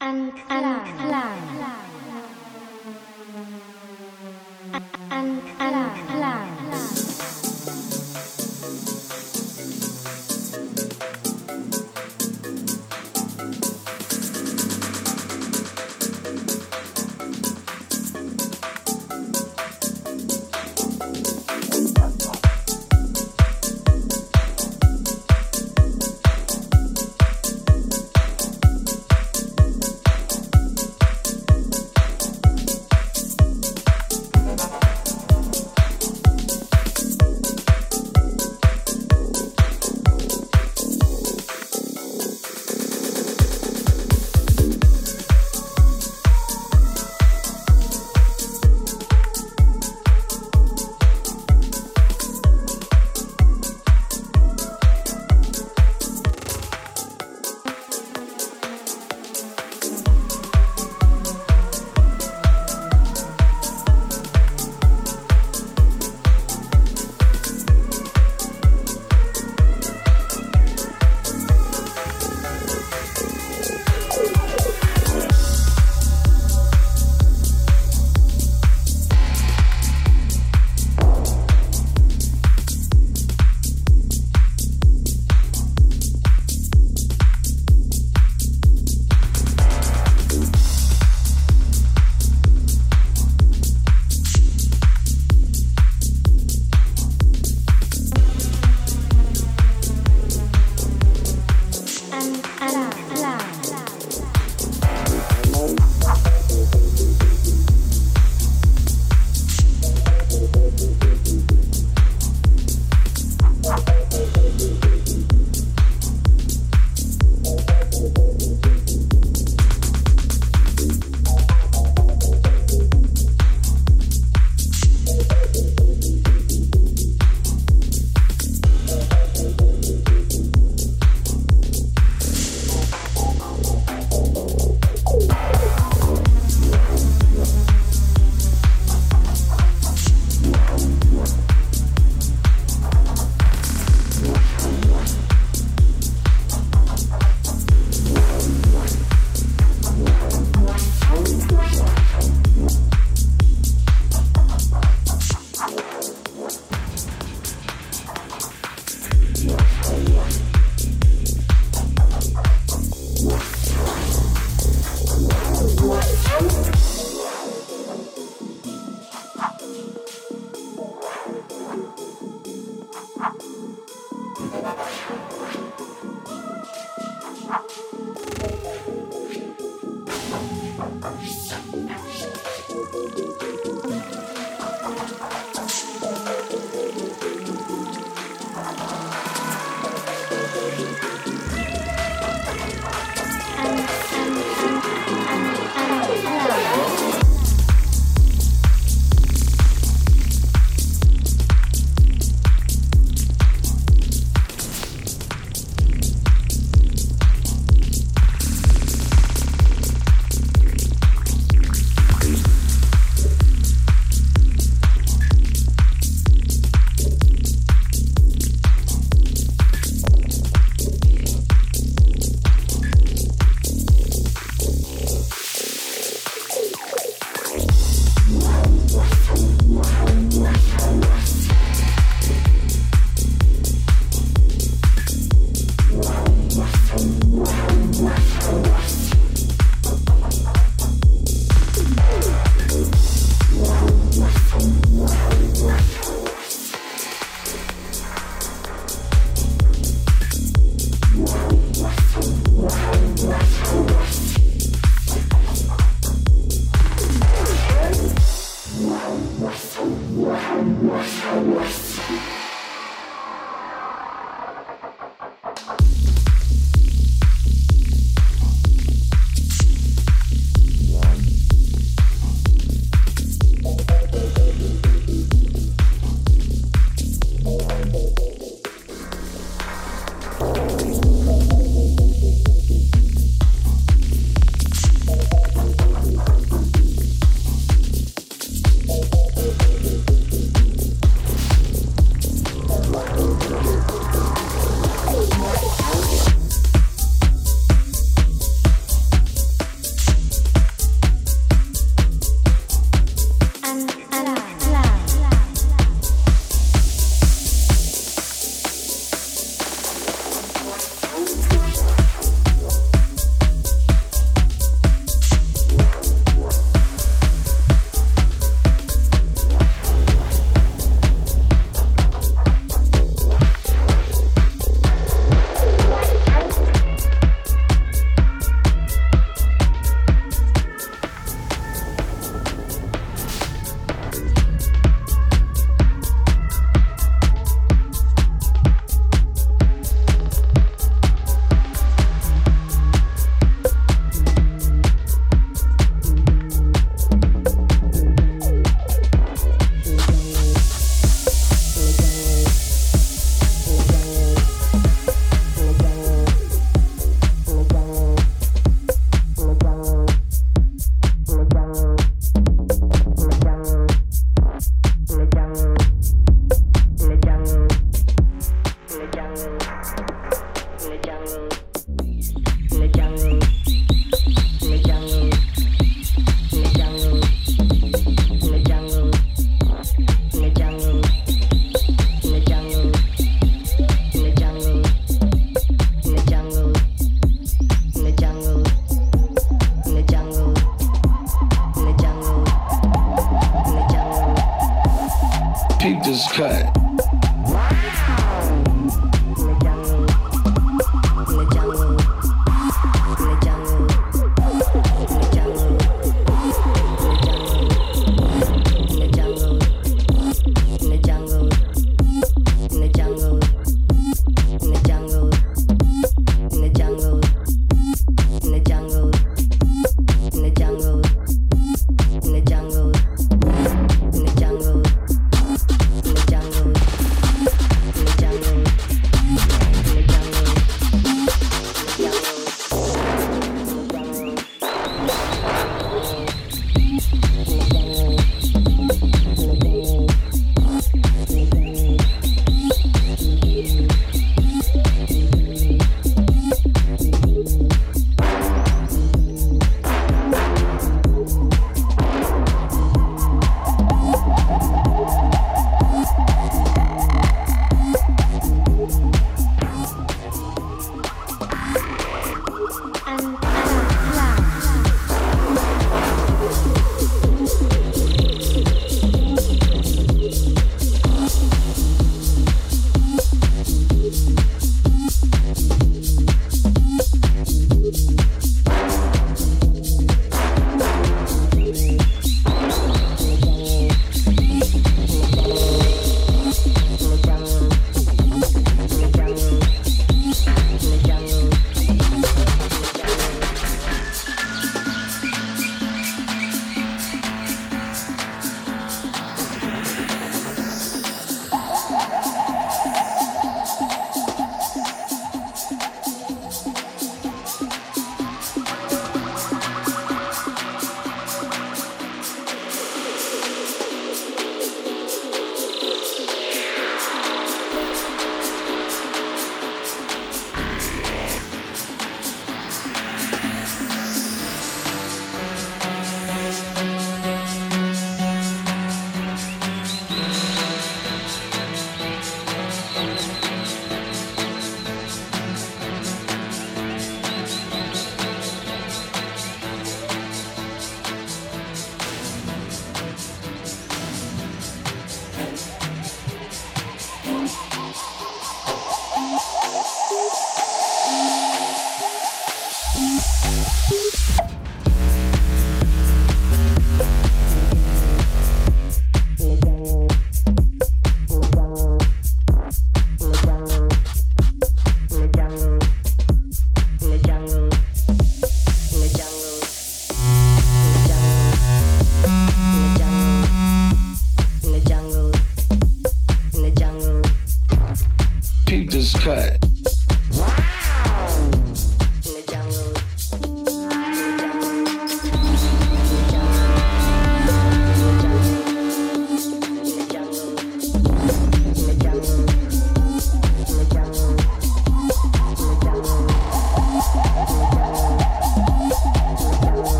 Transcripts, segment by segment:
and Anklang.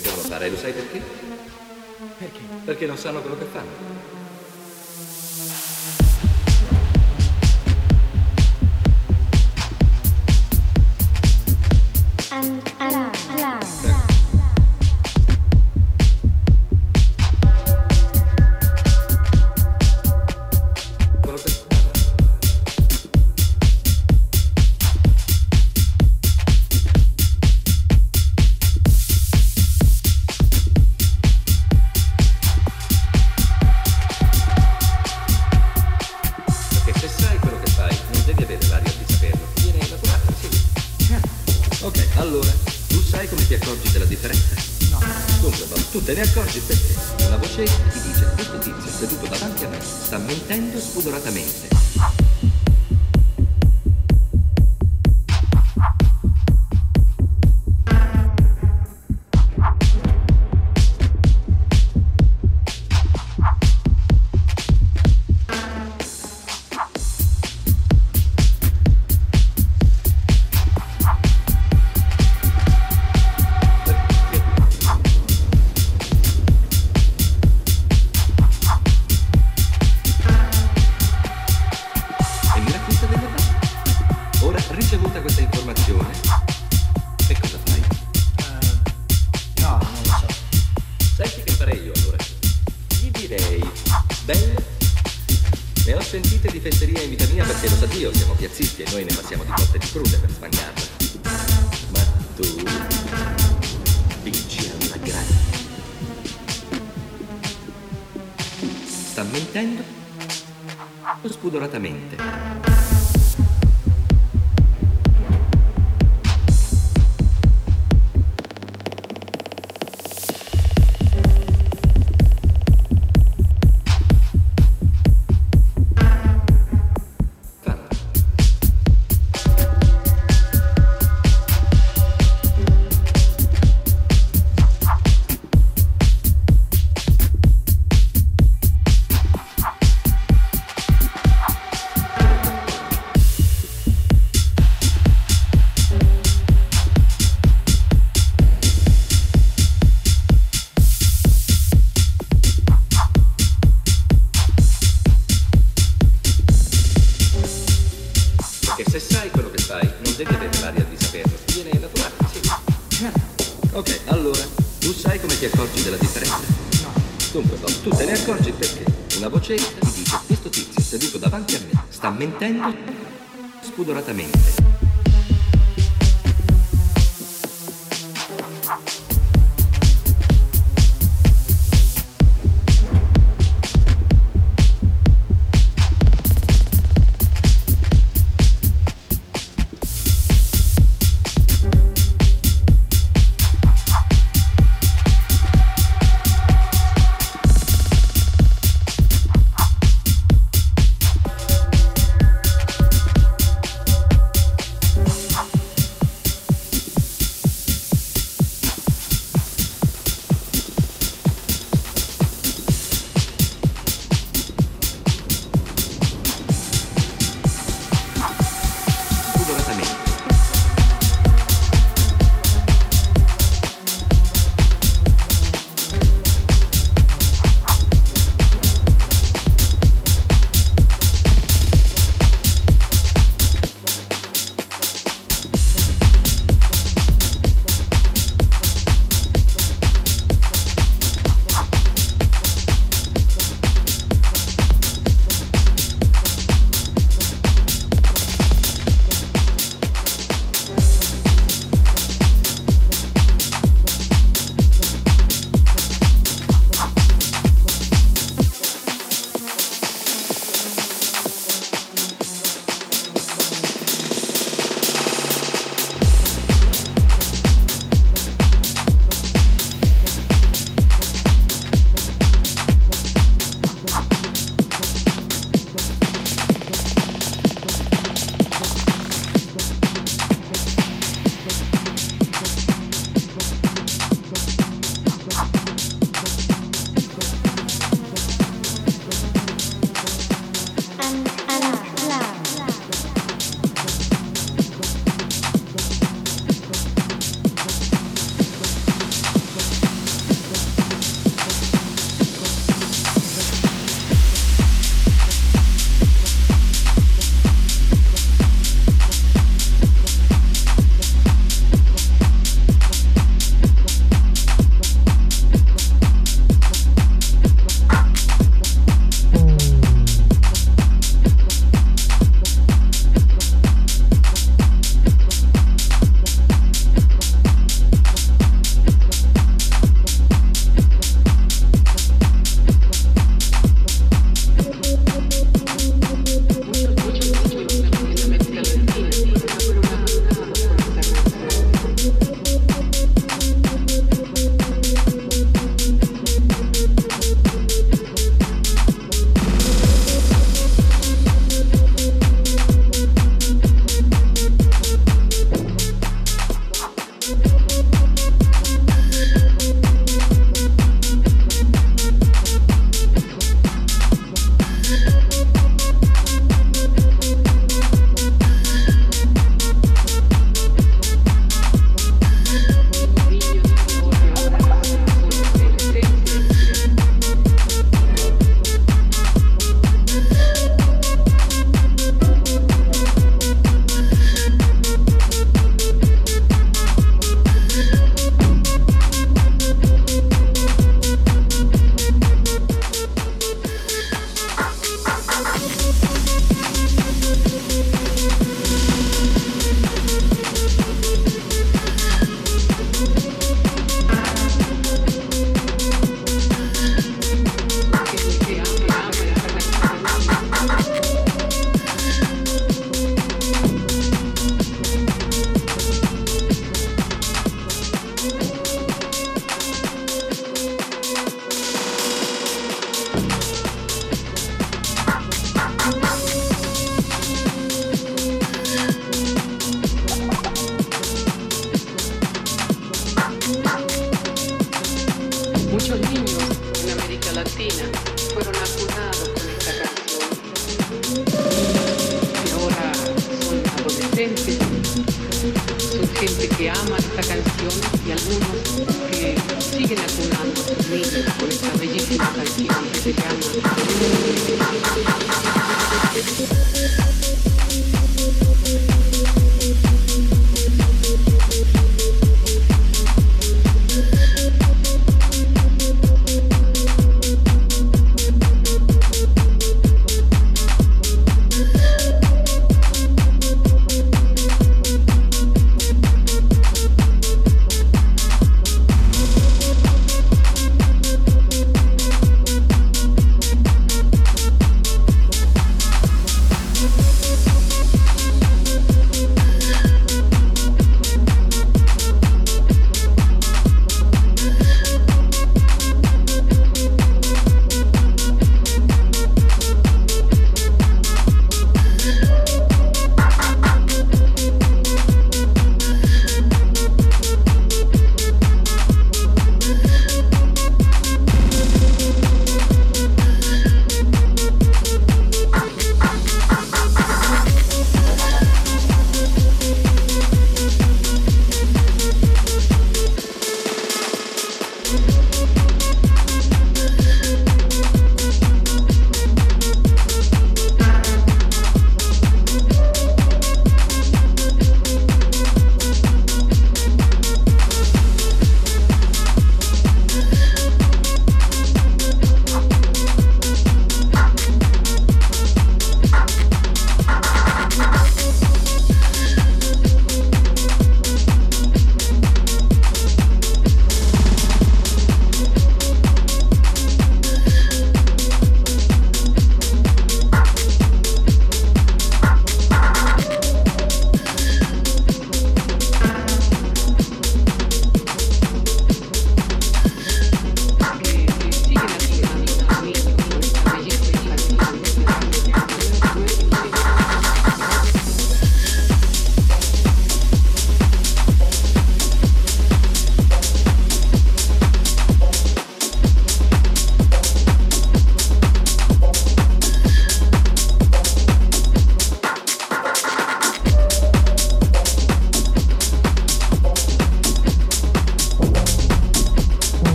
devono fare. Lo sai perché? Perché? Perché non sanno quello che fanno.